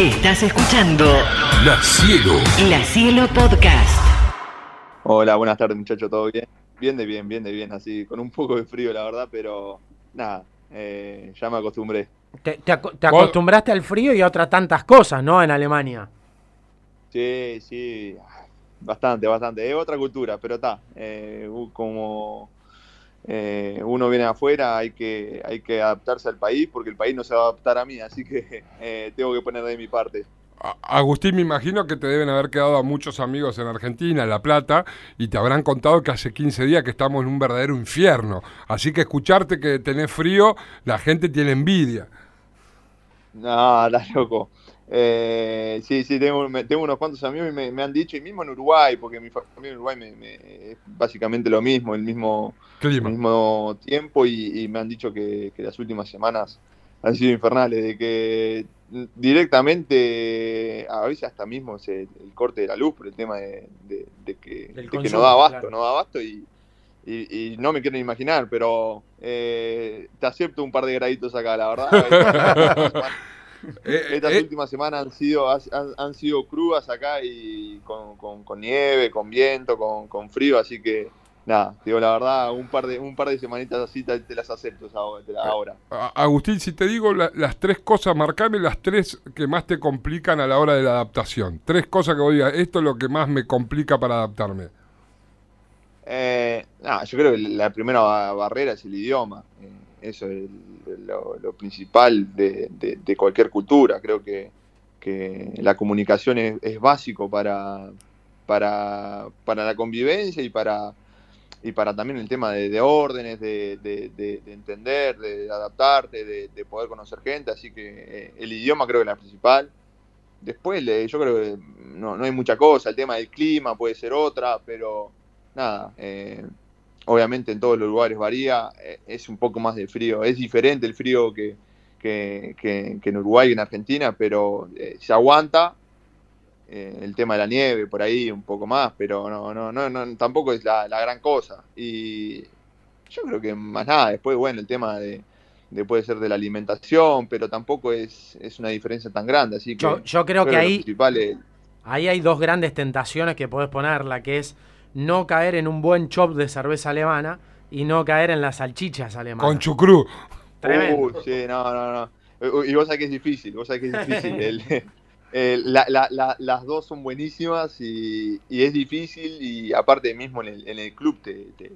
Estás escuchando La Cielo. La Cielo Podcast. Hola, buenas tardes muchachos, ¿todo bien? Bien de bien, bien de bien, así, con un poco de frío la verdad, pero nada, eh, ya me acostumbré. Te, te aco- te acostumbraste al frío y a otras tantas cosas, ¿no? En Alemania. Sí, sí, bastante, bastante. Es otra cultura, pero está. eh, como eh, uno viene afuera, hay que, hay que adaptarse al país porque el país no se va a adaptar a mí, así que eh, tengo que poner de mi parte. Agustín, me imagino que te deben haber quedado a muchos amigos en Argentina, en La Plata, y te habrán contado que hace 15 días que estamos en un verdadero infierno. Así que escucharte que tenés frío, la gente tiene envidia. No, estás loco. Eh, sí, sí, tengo, me- tengo unos cuantos amigos y me, me han dicho, y mismo en Uruguay, porque mi familia en Uruguay me, me- es básicamente lo mismo, el mismo, el mismo tiempo, y, y me han dicho que, que las últimas semanas han sido infernales, de que directamente, a veces hasta mismo se- el corte de la luz por el tema de, de- de que, no da abasto, claro. no da abasto, y, y, y no me quiero ni imaginar, pero eh, te acepto un par de graditos acá, la verdad. Eh, Estas eh, últimas semanas han sido, han, han sido crudas acá y con, con- con nieve, con viento, con, con frío, así que nada, te digo la verdad, un par de, un par de semanitas así te, te las acepto ahora. Agustín, si te digo la- las tres cosas, marcame las tres que más te complican a la hora de la adaptación. Tres cosas que vos digas, esto es lo que más me complica para adaptarme. Eh, nada, yo creo que la primera ba- barrera es el idioma. eh, eso es lo, lo principal de, cualquier cultura. Creo que, que la comunicación es, es básico para, para, para la convivencia y para, y para también el tema de, de órdenes, de, de- de- de entender, de adaptarte, de, de poder conocer gente. Así que eh, el idioma creo que es la principal. Después yo creo que no, no hay mucha cosa. El tema del clima puede ser otra, pero nada, eh, obviamente en todos los lugares varía, eh, es un poco más de frío, es diferente el frío que, que, que- que en Uruguay y en Argentina, pero eh, se aguanta. eh, el tema de la nieve por ahí un poco más, pero no, no, no, no tampoco es la, la gran cosa. Y yo creo que más nada, después, bueno, el tema de, de puede ser de la alimentación, pero tampoco es, es una diferencia tan grande, así que Yo, yo creo que ahí, ahí hay dos grandes tentaciones que podés poner, la que es no caer en un buen chop de cerveza alemana y no caer en las salchichas alemanas. Con chucrú. Tremendo. Uy, sí, no, no, no. Y vos sabés que es difícil, vos sabés que es difícil. El- el- la- la- la- las dos son buenísimas y, y es difícil y aparte mismo en el, en el club te, te-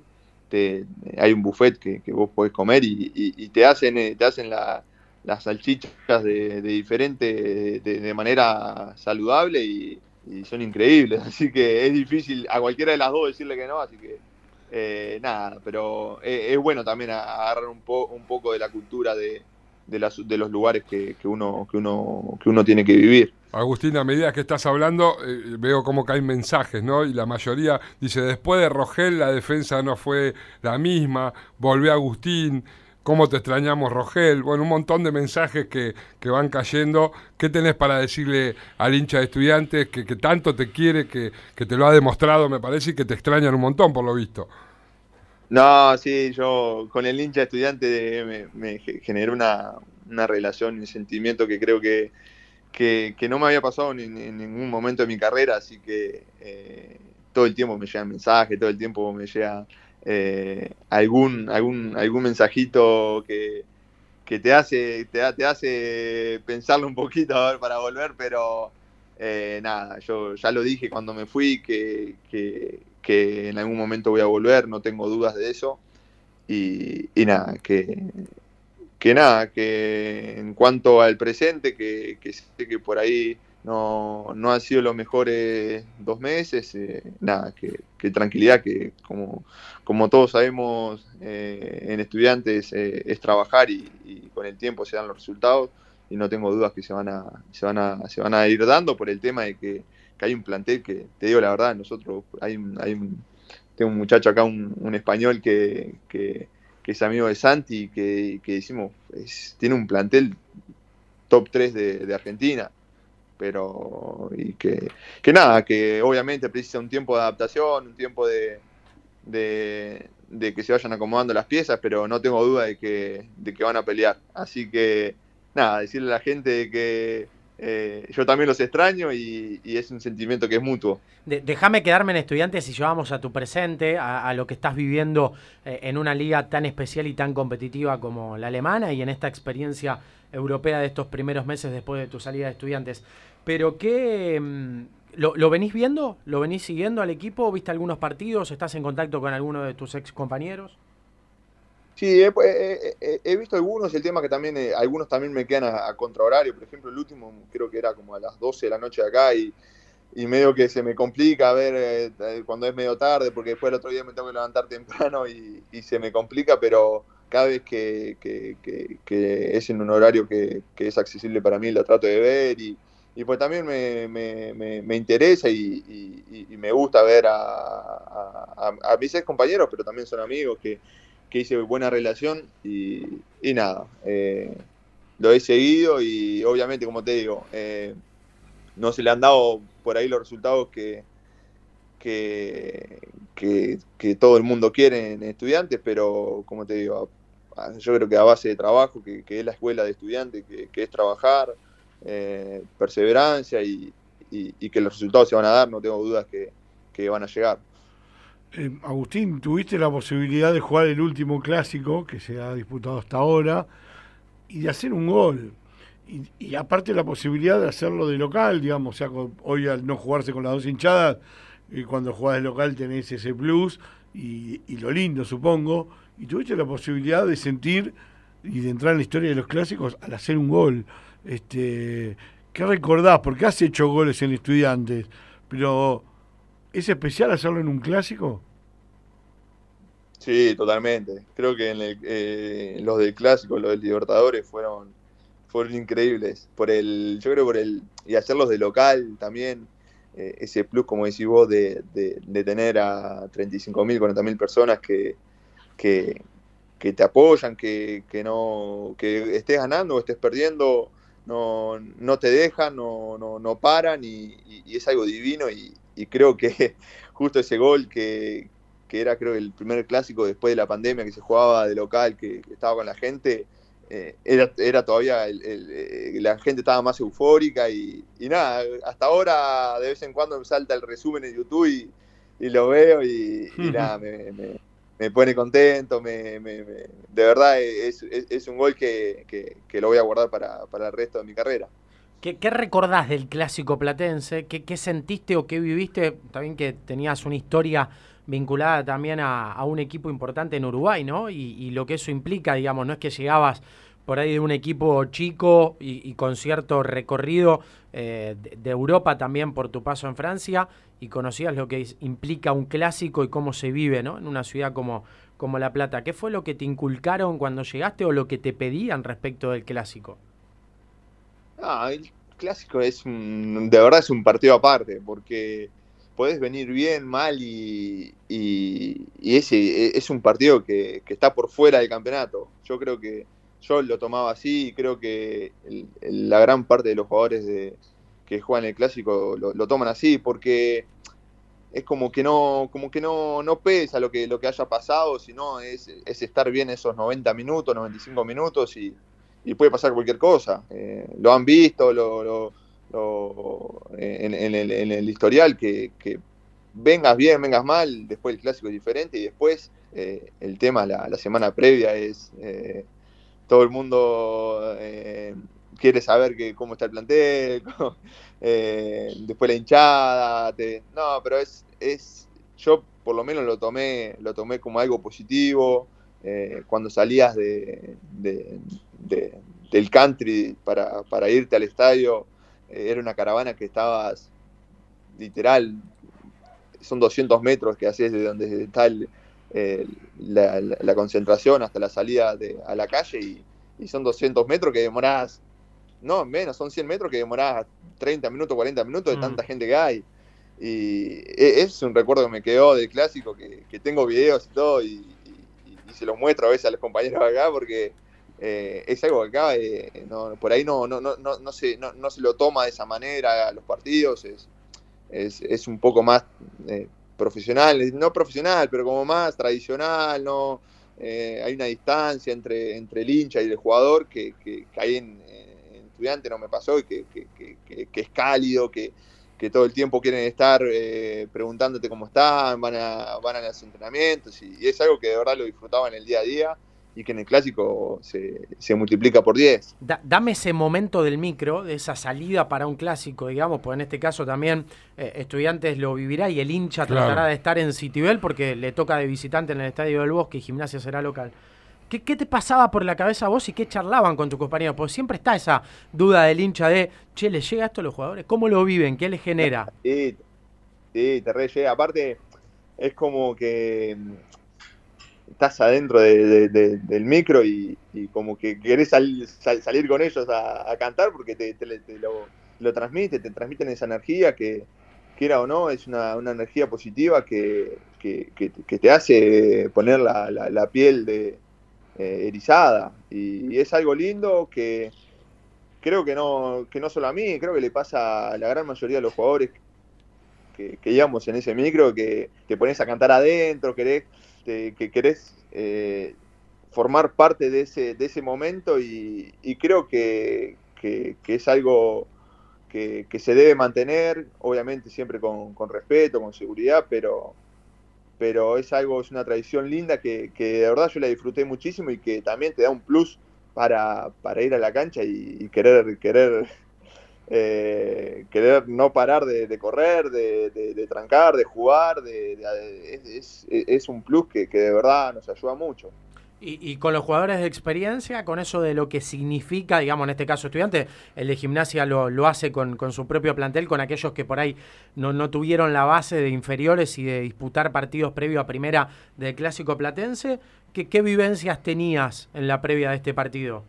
te- hay un buffet que, que vos podés comer y, y- y te hacen, eh, te hacen la- las salchichas de, de diferente, de, de manera saludable y, y son increíbles. Así que es difícil a cualquiera de las dos decirle que no, así que eh, nada, pero eh, es bueno también agarrar un, po- un poco de la cultura de, de, las- de los lugares que, que uno, que, uno, que uno tiene que vivir. Agustín, a medida que estás hablando, eh, veo como caen mensajes, ¿no? Y la mayoría dice, después de Rogel la defensa no fue la misma, volvió Agustín, ¿cómo te extrañamos Rogel? Bueno, un montón de mensajes que, que van cayendo. ¿Qué tenés para decirle al hincha de estudiantes que, que tanto te quiere, que, que te lo ha demostrado, me parece, y que te extrañan un montón, por lo visto? No, sí, yo con el hincha estudiante me, me ge- generó una, una relación y sentimiento que creo que, que, no me había pasado en ningún momento de mi carrera, así que eh, todo el tiempo me llegan mensajes, todo el tiempo me llega eh, algún, algún, algún mensajito que, que te hace, te, ha- te hace pensarlo un poquito a ver, para volver, pero eh, nada, yo ya lo dije cuando me fui que, que, que en algún momento voy a volver, no tengo dudas de eso. Y, y nada, que, que nada, que en cuanto al presente, que, que sé que por ahí no, no han sido los mejores dos meses, eh, nada, que, que tranquilidad, que como, como todos sabemos eh, en estudiantes eh, es trabajar y, con el tiempo se dan los resultados y no tengo dudas que se van a, se van a, se van a ir dando por el tema de que, que hay un plantel que, te digo la verdad, nosotros hay hay un, tengo un muchacho acá, un, un español que, que, que es amigo de Santi, que, que decimos, tiene un plantel top 3 de, de Argentina, pero y que, que nada, que obviamente precisa un tiempo de adaptación, un tiempo de, de, que se vayan acomodando las piezas, pero no tengo duda de que, de que van a pelear. Así que nada, decirle a la gente que, eh, yo también los extraño y, es un sentimiento que es mutuo. Déjame quedarme en estudiantes y llevamos a tu presente, a, lo que estás viviendo eh, en una liga tan especial y tan competitiva como la alemana y en esta experiencia europea de estos primeros meses después de tu salida de estudiantes. Pero ¿qué... Mm, ¿Lo, ¿Lo, venís viendo? ¿Lo venís siguiendo al equipo? ¿Viste algunos partidos? ¿Estás en contacto con alguno de tus ex compañeros? Sí, he, visto algunos, el tema que también, eh, algunos también me quedan a, contrahorario, por ejemplo, el último creo que era como a las 12 de la noche acá y, y medio que se me complica a ver eh, eh, cuando es medio tarde, porque después el otro día me tengo que levantar temprano y, se me complica, pero cada vez que, es en un horario que, es accesible para mí lo trato de ver y, pues también me, me, interesa y, me gusta ver a, a, mis ex compañeros, pero también son amigos que que hice buena relación y, nada, eh, lo he seguido y obviamente, como te digo, eh, no se le han dado por ahí los resultados que, que, que, todo el mundo quiere en estudiantes, pero como te digo, yo creo que a base de trabajo, que, es la escuela de estudiantes, que, es trabajar, eh, perseverancia y, que los resultados se van a dar, no tengo dudas que van a llegar. Eh, Agustín, tuviste la posibilidad de jugar el último clásico que se ha disputado hasta ahora y de hacer un gol. Y, aparte la posibilidad de hacerlo de local, digamos, o sea, hoy al no jugarse con las dos hinchadas, y eh, cuando jugás de local tenés ese plus y, lo lindo, supongo, y tuviste la posibilidad de sentir y de entrar en la historia de los clásicos al hacer un gol. Este, ¿Qué recordás? Porque has hecho goles en estudiantes, pero ¿Es especial hacerlo en un clásico? Sí, totalmente. Creo que en eh, los del clásico, los del Libertadores fueron fueron increíbles. Por el, yo creo por el y hacerlos de local también eh, ese plus, como decís vos, de, tener a 35.000, 40.000 personas que, que, te apoyan, que, no que estés ganando o estés perdiendo, no, no te dejan, no, no, no paran y, y es algo divino y, y creo que justo ese gol que, era creo el primer clásico después de la pandemia que se jugaba de local, que, estaba con la gente, eh, era, era, todavía, eh, la gente estaba más eufórica y, nada, hasta ahora de vez en cuando me salta el resumen en YouTube y, lo veo y, nada, me, pone contento, me, de verdad es, un gol que, lo voy a guardar para, para el resto de mi carrera. ¿Qué, recordás del clásico platense? ¿Qué, sentiste o qué viviste? También que tenías una historia vinculada también a, un equipo importante en Uruguay, ¿no? Y, lo que eso implica, digamos, no es que llegabas por ahí de un equipo chico y, con cierto recorrido eh, de, Europa también por tu paso en Francia y conocías lo que implica un clásico y cómo se vive, ¿no? En una ciudad como, como La Plata. ¿Qué fue lo que te inculcaron cuando llegaste o lo que te pedían respecto del clásico? Ah, el clásico es de verdad es un partido aparte, porque podés venir bien, mal y, y, ese e, es un partido que, está por fuera del campeonato. Yo creo que yo lo tomaba así y creo que la gran parte de los jugadores de, que juegan el clásico lo, toman así, porque es como que no, como que no, no pesa lo que, lo que haya pasado, sino es, es estar bien esos 90 minutos, 95 minutos y, puede pasar cualquier cosa. Eh, lo han visto lo, en, el, historial, que, vengas bien, vengas mal, después el clásico es diferente y después eh, el tema la, la, semana previa es eh, todo el mundo quiere saber que, cómo está el plantel, después la hinchada, no, pero es, es, yo por lo menos lo tomé, lo tomé como algo positivo. cuando salías de, del country para, irte al estadio. Eh, era una caravana que estabas literal, son 200 metros que haces de donde está la, concentración hasta la salida de, a la calle y, son 200 metros que demorás, no, menos, son 100 metros que demorás 30 minutos, 40 minutos de mm. tanta gente que hay. Y e, es un recuerdo que me quedó del clásico, que, tengo videos y todo, y, y, se los muestro a veces a los compañeros acá, porque eh, es algo que acá eh, por ahí no, no, no, no, se, no, se lo toma de esa manera a los partidos, es, es, un poco más eh, profesional, no profesional, pero como más tradicional, no hay una distancia entre, entre el hincha y el jugador que, que, hay en, estudiante no me pasó y que, que, que, que es cálido, que, que todo el tiempo quieren estar eh, preguntándote cómo están, van a, van a los entrenamientos y, y, es algo que de verdad lo disfrutaba en el día a día y que en el clásico se, se multiplica por 10. Da, dame ese momento del micro, de esa salida para un clásico, digamos, pues en este caso también eh, Estudiantes lo vivirá y el hincha Claro. tratará de estar en Citibel porque le toca de visitante en el Estadio del Bosque y Gimnasia será local. ¿Qué, ¿Qué te pasaba por la cabeza vos y qué charlaban con tus compañeros? Porque siempre está esa duda del hincha de, che, ¿le llega esto a los jugadores? ¿Cómo lo viven? ¿Qué les genera? Sí, sí, te re llega. Aparte, es como que estás adentro de- de- de- del micro y, como que querés sal- sal- salir con ellos a, cantar porque te, te- lo, lo transmite, te transmiten esa energía que, quiera o no, es una, una energía positiva que, que- te hace poner la, la- la piel de, eh, erizada. Y, es algo lindo que creo que no, que no solo a mí, creo que le pasa a la gran mayoría de los jugadores que, que íbamos en ese micro, que te pones a cantar adentro, querés, te- que querés eh, formar parte de ese, de ese momento y, y creo que, que- es algo que, que se debe mantener, obviamente siempre con, con respeto, con seguridad, pero, pero es algo, es una tradición linda que, que de verdad yo la disfruté muchísimo y que también te da un plus para, para ir a la cancha y, y querer, querer eh, querer no parar de, de correr, de, de- de trancar, de jugar, es, es- es un plus que, que de verdad nos ayuda mucho. Y, y con los jugadores de experiencia, con eso de lo que significa, digamos, en este caso estudiante, el de gimnasia lo, lo hace con, con su propio plantel, con aquellos que por ahí no, no tuvieron la base de inferiores y de disputar partidos previo a primera del clásico platense. ¿Qué, qué vivencias tenías en la previa de este partido?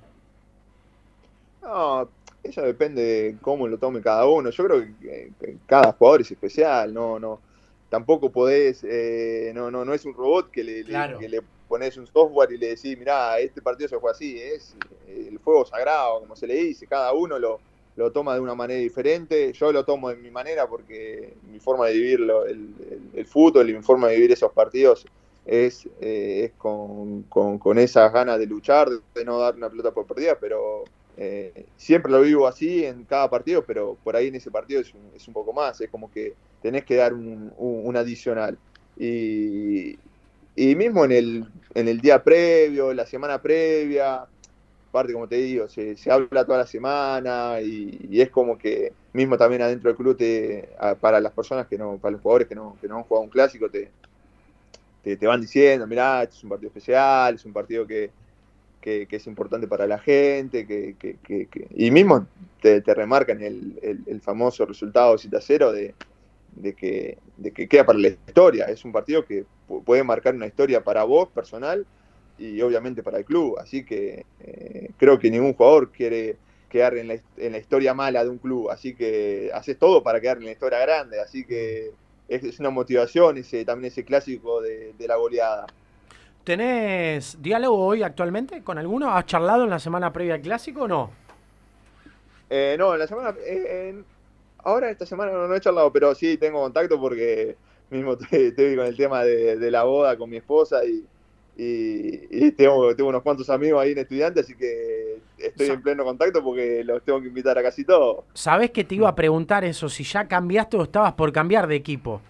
No, eso depende de cómo lo tome cada uno. Yo creo que, que cada jugador es especial, no, no, tampoco podés, eh, no, no, no es un robot que le, le- Claro. que le pones un software y le decís, mirá, este partido se juega así, es el fuego sagrado, como se le dice, cada uno lo, lo toma de una manera diferente, yo lo tomo de mi manera porque mi forma de vivir lo- el, el- el fútbol y mi forma de vivir esos partidos es, eh, es con, con- con esas ganas de luchar, de no dar una pelota por perdida, pero eh, siempre lo vivo así en cada partido, pero por ahí en ese partido es un, es un poco más, es como que tenés que dar un, adicional. Y, y mismo en el, en el día previo, la semana previa, aparte como te digo, se, habla toda la semana y, es como que mismo también adentro del club te, para las personas que no, para los jugadores que no, que no han jugado un clásico, te, te, te van diciendo, mirá, este es un partido especial, es un partido que, que, es importante para la gente, que, que- y mismo te, te remarcan el, el- famoso resultado 7 a 0 de, de que, de que queda para la historia. Es un partido que pu- puede marcar una historia para vos personal y obviamente para el club. Así que eh, creo que ningún jugador quiere quedar en la, en la historia mala de un club. Así que haces todo para quedar en la historia grande. Así que es, una motivación ese, también ese clásico de la goleada. ¿Tenés diálogo hoy actualmente con alguno? ¿Has charlado en la semana previa al clásico o no? Eh, no, en la semana. eh, en- ahora esta semana no, no he charlado, pero sí tengo contacto porque mismo estoy, estoy con el tema de, de la boda con mi esposa y, y- y tengo, tengo unos cuantos amigos ahí en estudiantes, así que estoy en pleno contacto porque los tengo que invitar a casi todos. ¿Sabés que te iba a preguntar eso? Si ya cambiaste o estabas por cambiar de equipo.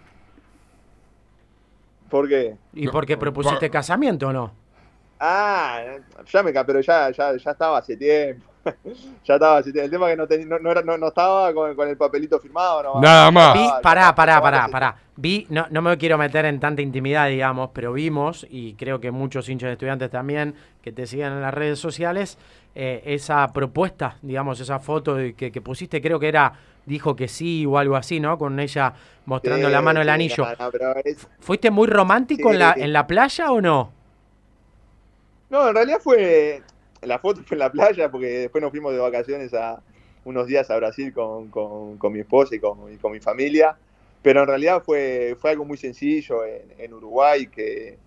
¿Por qué? ¿Y No, por qué propusiste pa- casamiento o no? Ah, ya me ca- pero ya, ya, ya estaba hace tiempo. ya estaba hace tiempo. El tema es que no, teni- no, no era, no, no estaba con, con el papelito firmado. No, Nada más. Vi, pará, pará, pará, pará. Vi, no, no me quiero meter en tanta intimidad, digamos, pero vimos, y creo que muchos hinchas de estudiantes también que te siguen en las redes sociales, eh, esa propuesta, digamos, esa foto que, que pusiste, creo que era, dijo que sí o algo así, ¿no? Con ella mostrando Sí, la mano el sí, anillo. no, no, pero es- ¿Fuiste muy romántico en, la, Sí. en la playa o no? No, en realidad fue. La foto fue en la playa porque después nos fuimos de vacaciones a unos días a Brasil con, con- con mi esposa y con, y con mi familia. Pero en realidad fue, fue algo muy sencillo en, en Uruguay, que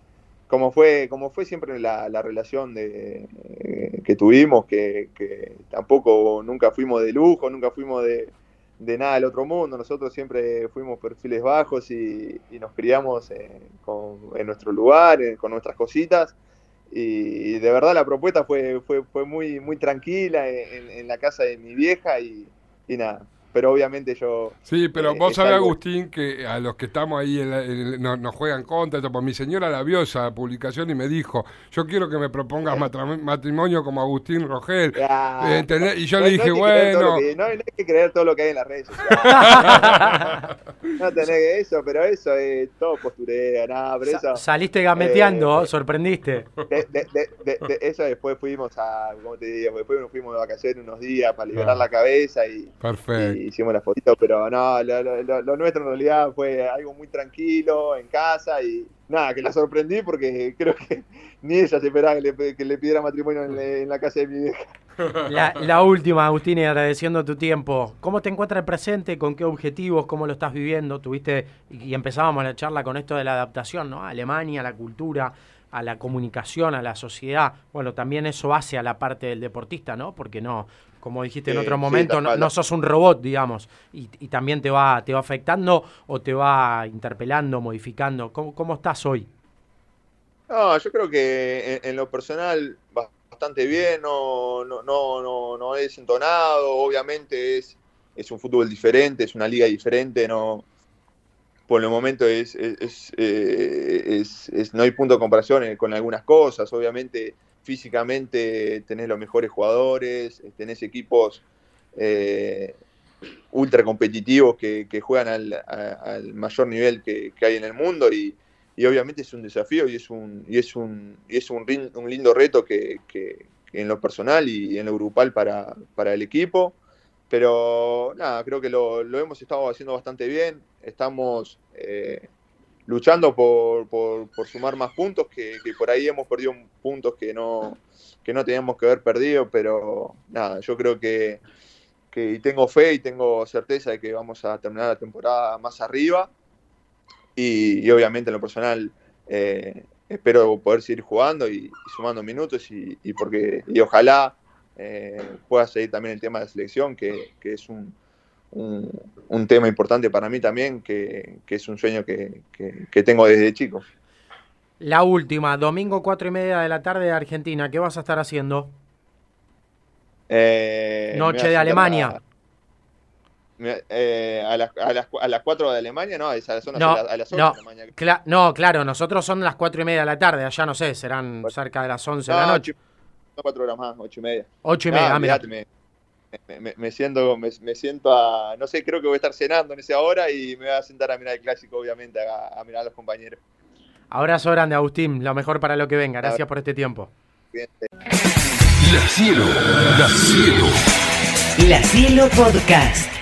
como fue, como fue siempre la, la relación de, eh, que tuvimos, que, que tampoco nunca fuimos de lujo, nunca fuimos de, de nada del otro mundo. Nosotros siempre fuimos perfiles bajos y, nos criamos eh, con- en nuestro lugar, eh, con nuestras cositas. y de verdad la propuesta fue, fue, fue muy, muy tranquila en, en la casa de mi vieja y, y nada, pero obviamente yo... Sí, pero eh, vos sabés, algo- Agustín, que a los que estamos ahí en la- en- nos, nos juegan contra, esto, pues mi señora la vio esa publicación y me dijo, yo quiero que me propongas matra- matrimonio como Agustín Rogel. Ah, Eh, ¿entendés? Y yo no- le dije, que bueno... que- no, no hay que creer todo lo que hay en las redes sociales. no tenés eso, pero eso es todo postureo, nada, pero Sa- eso... saliste gameteando, eh, sorprendiste. de, de- de- de- de eso después fuimos a, ¿cómo te digo? Después nos fuimos de vacaciones unos días para liberar Ah. la cabeza y, Perfecto. y hicimos las fotitos, pero no, lo, lo- lo- nuestro en realidad fue algo muy tranquilo, en casa y nada, que la sorprendí porque creo que ni ella se esperaba que le, pidiera matrimonio en, la casa de mi vieja. La, la última, Agustín, y agradeciendo tu tiempo. ¿Cómo te encuentras el presente? ¿Con qué objetivos? ¿Cómo lo estás viviendo? Tuviste, y empezábamos la charla con esto de la adaptación, ¿no? Alemania, a la cultura, a la comunicación, a la sociedad. Bueno, también eso hace a la parte del deportista, ¿no? Porque no, como dijiste en otro momento, no, sos un robot, digamos, y, y también te va, te va afectando o te va interpelando, modificando. ¿Cómo, cómo estás hoy? No, yo creo que en, en lo personal bastante bien, no, no, no, no, no he desentonado, obviamente es, es un fútbol diferente, es una liga diferente, no por el momento es, es, es, eh, es- es- no hay punto de comparación eh, con algunas cosas, obviamente físicamente tenés los mejores jugadores, eh, tenés equipos eh, ultra competitivos que, juegan al, a- al mayor nivel que, hay en el mundo y, obviamente es un desafío y es un, y es un, y es un, un lindo reto que en lo personal y en lo grupal para, para el equipo. Pero nada, creo que lo, lo hemos estado haciendo bastante bien. Estamos eh, luchando por, por- sumar más puntos, que, por ahí hemos perdido puntos que no, que no teníamos que haber perdido, pero nada, yo creo que, que tengo fe y tengo certeza de que vamos a terminar la temporada más arriba. Y, obviamente en lo personal eh, espero poder seguir jugando y, sumando minutos y, porque y ojalá eh, pueda seguir también el tema de selección que, que es un, un, un tema importante para mí también que, que es un sueño que, que- que tengo desde chico La última, domingo cuatro y media de la tarde de Argentina. ¿Qué vas a estar haciendo? Eh, Noche de Alemania. a- eh, a, las, a, las, a las 4 de Alemania, no, es a las, No, a las, a las 8 no. de Alemania. Cla- no, claro, nosotros son las cuatro y media de la tarde, allá no sé, serán cerca de las 11 de la No, noche. ocho- no, cuatro horas más, ocho y media. Ocho y No, media, ah, mirá. Me, me- me- me siento, me, me siento a, no sé, creo que voy a estar cenando en esa hora y me voy a sentar a mirar el clásico, obviamente, a, a mirar a los compañeros. Abrazo grande, Agustín, lo mejor para lo que venga. Gracias por este tiempo. La cielo, la cielo. La Cielo Podcast.